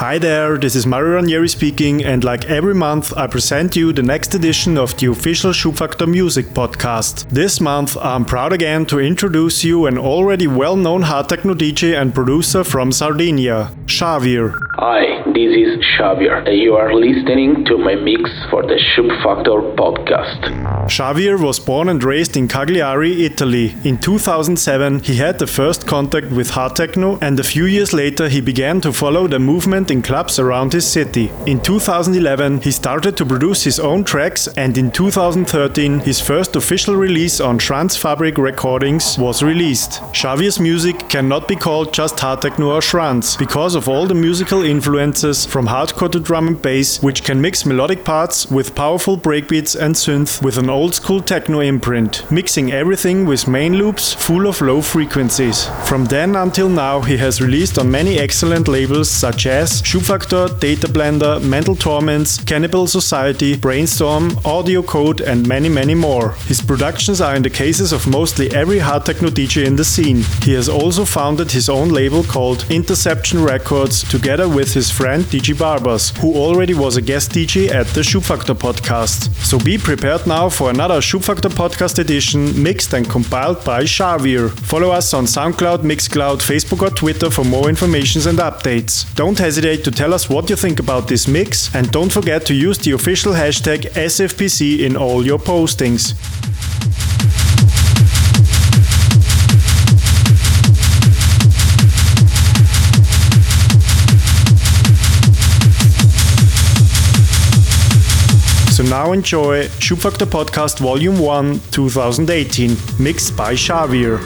Hi there, this is Mario Ranieri speaking, and like every month, I present you the next edition of the official Schubfaktor Music podcast. This month, I'm proud again to introduce you an already well known hard techno DJ and producer from Sardinia, Xavier. Hi, this is Xavier. You are listening to my mix for the Schubfaktor podcast. Xavier was born and raised in Cagliari, Italy. In 2007, he had the first contact with hard techno, and a few years later, he began to follow the movement in clubs around his city. In 2011, he started to produce his own tracks, and in 2013, his first official release on Trans Fabric Recordings was released. Xavier's music cannot be called just hard techno or trance because of all the musical influences from hardcore to drum and bass, which can mix melodic parts with powerful breakbeats and synth with an old school techno imprint, mixing everything with main loops full of low frequencies. From then until now, he has released on many excellent labels such as Schubfaktor, Data Blender, Mental Torments, Cannibal Society, Brainstorm, Audio Code, and many, many more. His productions are in the cases of mostly every hard techno DJ in the scene. He has also founded his own label called Interception Records together with his friend DJ Barbas, who already was a guest DJ at the Schubfaktor podcast. So be prepared now for another Schubfaktor podcast edition mixed and compiled by Xavier. Follow us on SoundCloud, Mixcloud, Facebook, or Twitter for more information and updates. Don't hesitate to tell us what you think about this mix, and don't forget to use the official hashtag SFPC in all your postings. So now enjoy Schubfaktor Podcast Volume 1 2018, mixed by Xavier.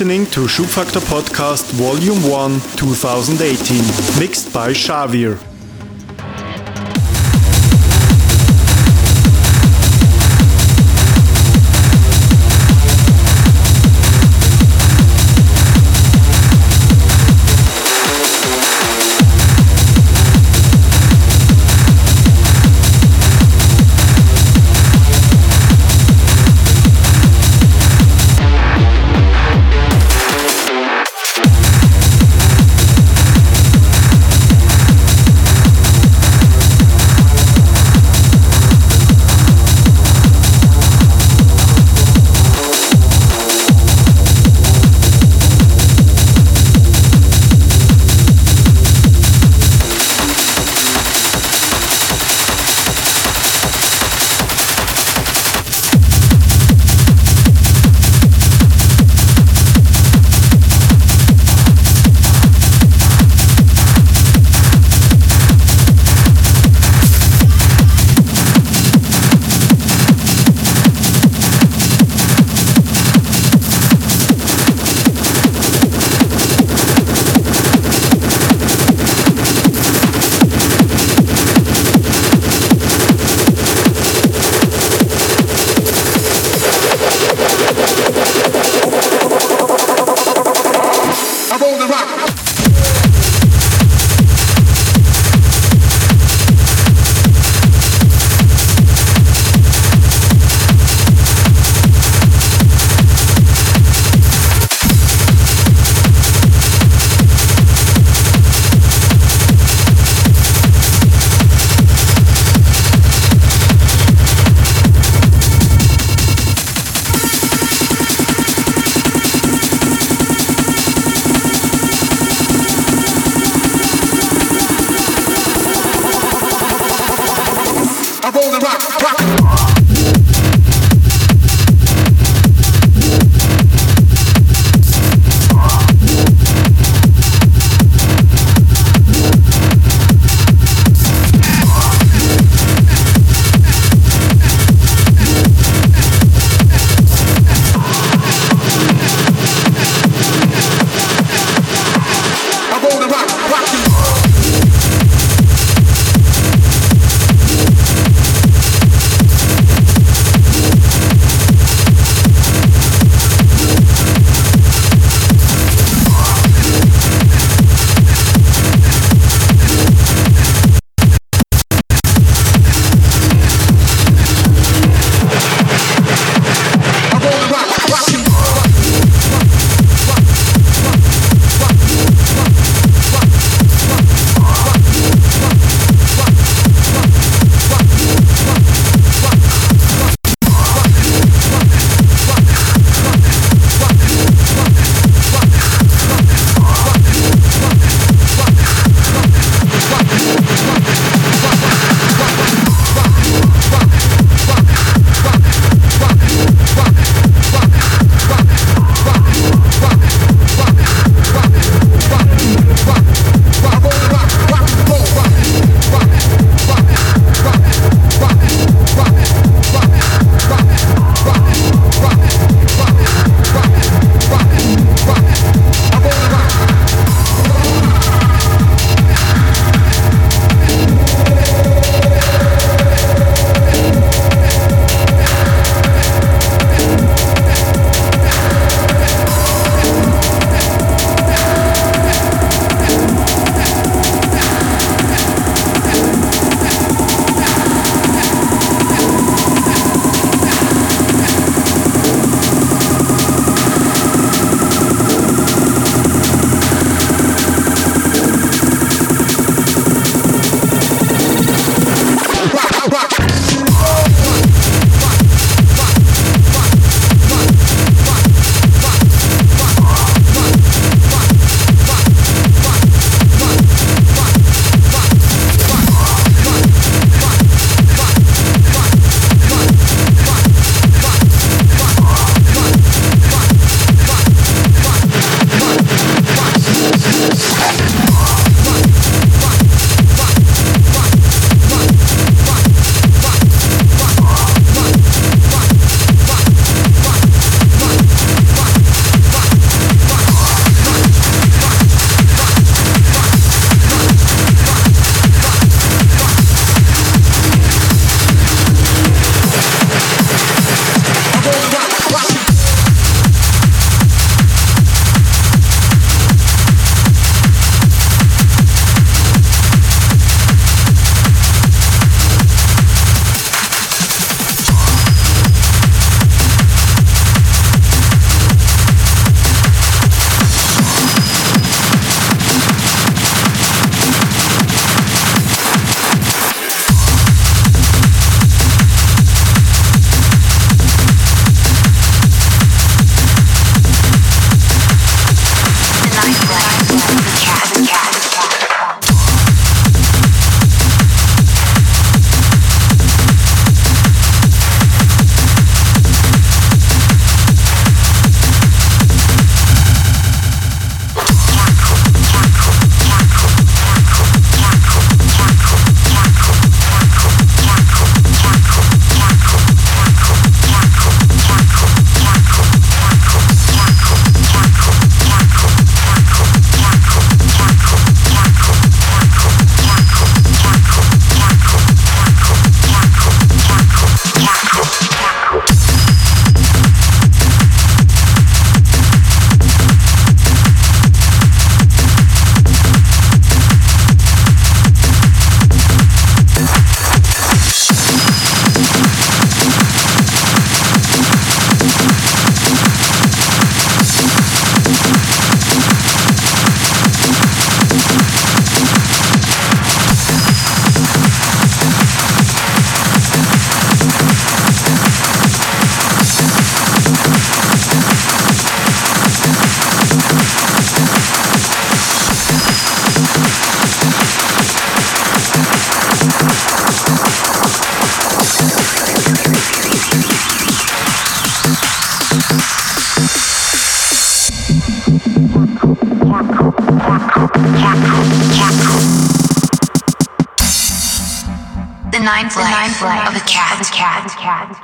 Listening to Schubfaktor Podcast Volume 1 2018, mixed by Xavier. Ninth life of a cat. are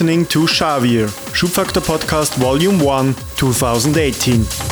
listening to Xavier, Schubfaktor Podcast Volume 1, 2018.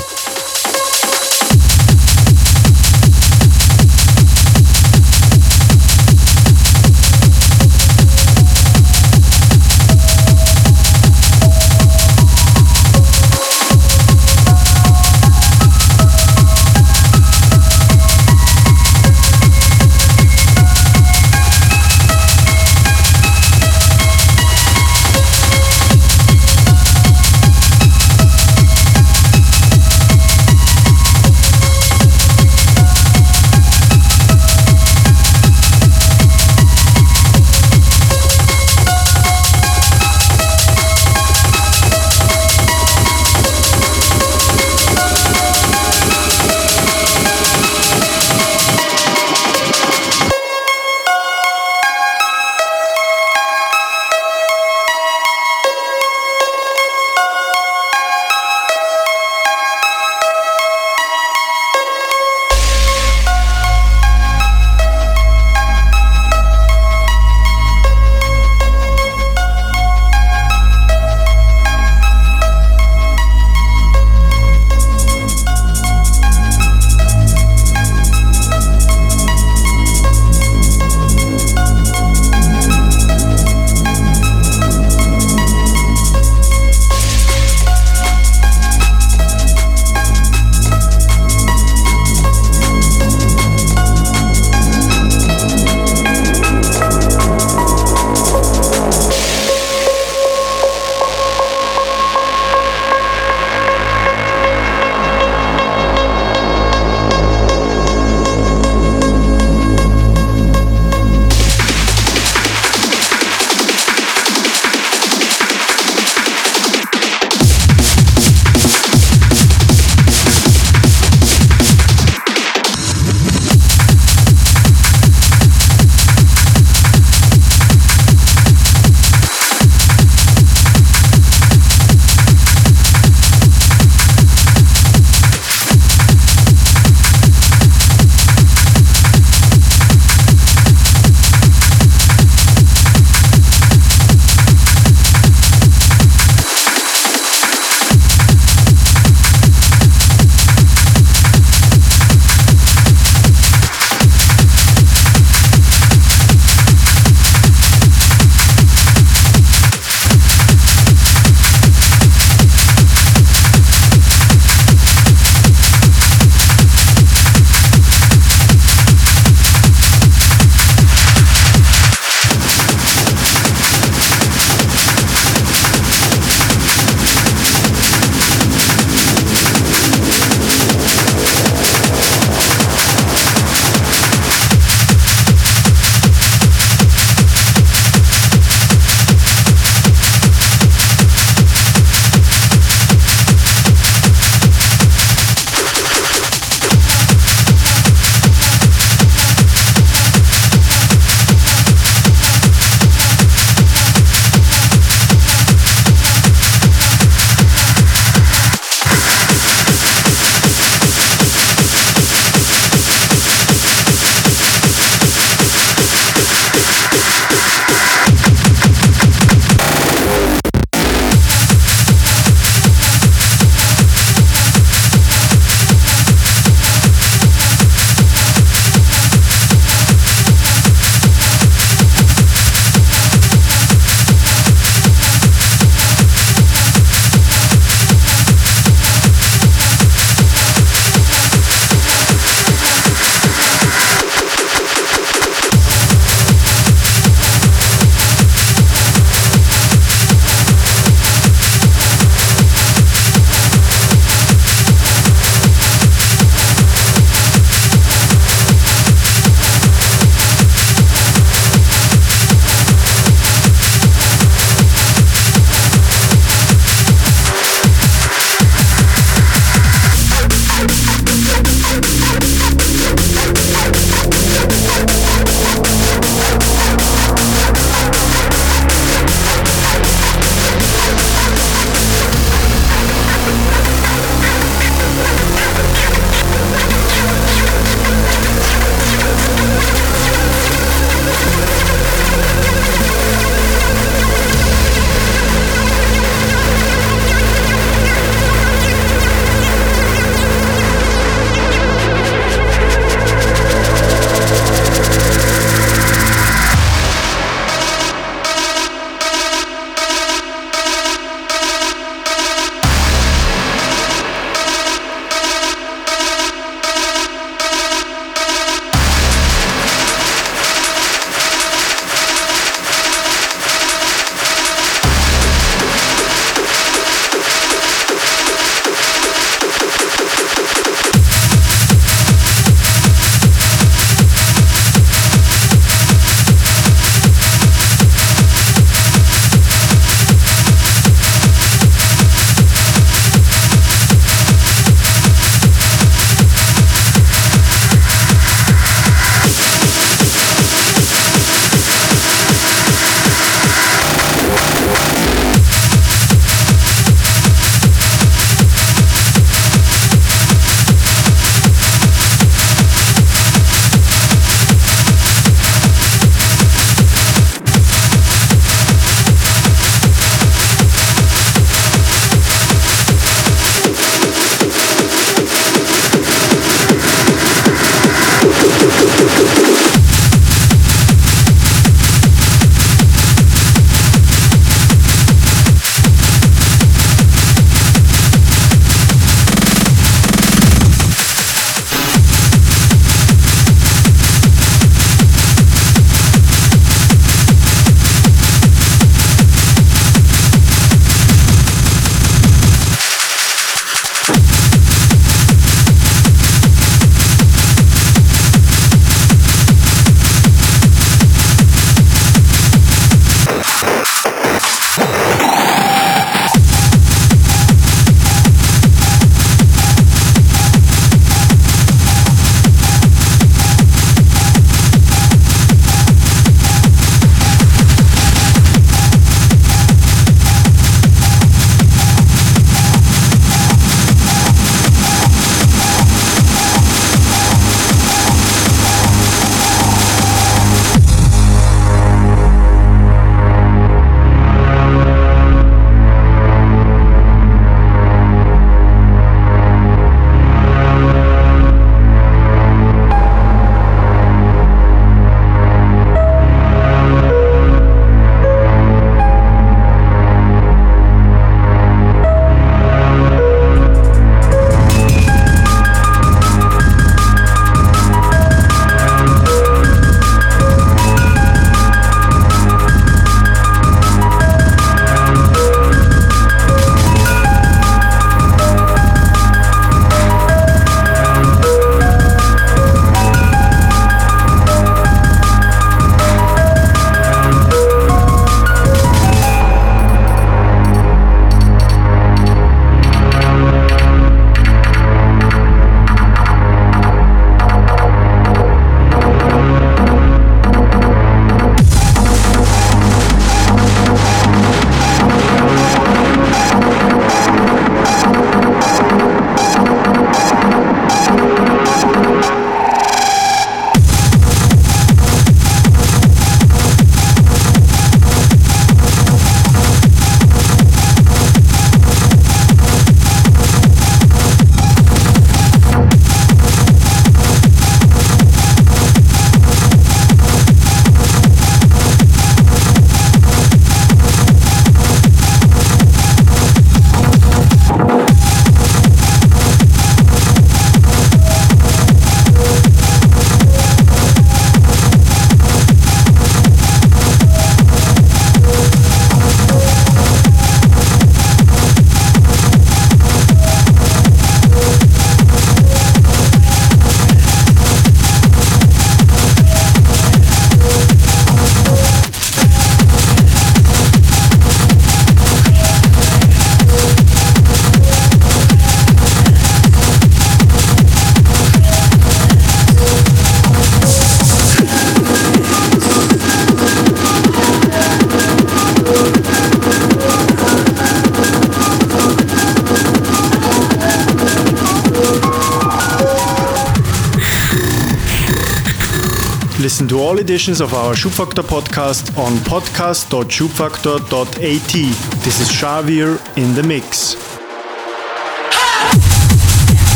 Editions of our Schubfaktor podcast on podcast.schubfaktor.at. This is Xavier in the mix.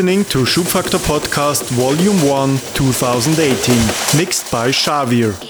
Listening to Schubfaktor Podcast Volume 1 2018, mixed by Xavier.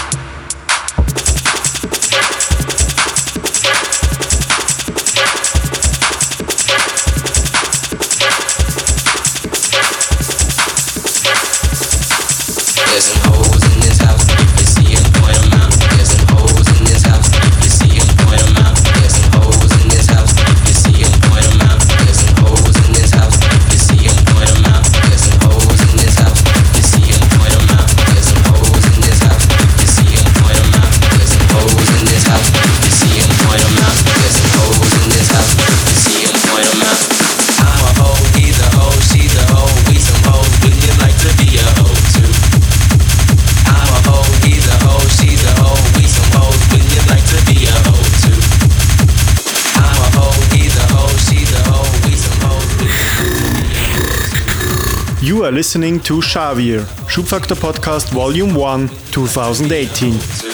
are listening to Xavier Schubfaktor Podcast Volume 1, 2018.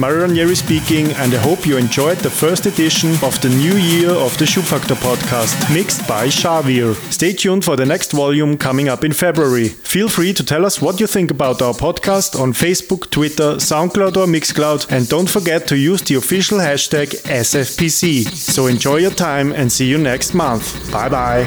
Mario Ranieri speaking, and I hope you enjoyed the first edition of the new year of the Schubfaktor podcast, mixed by Xavier. Stay tuned for the next volume coming up in February. Feel free to tell us what you think about our podcast on Facebook, Twitter, SoundCloud, or Mixcloud, and don't forget to use the official hashtag SFPC. So enjoy your time and see you next month. Bye bye.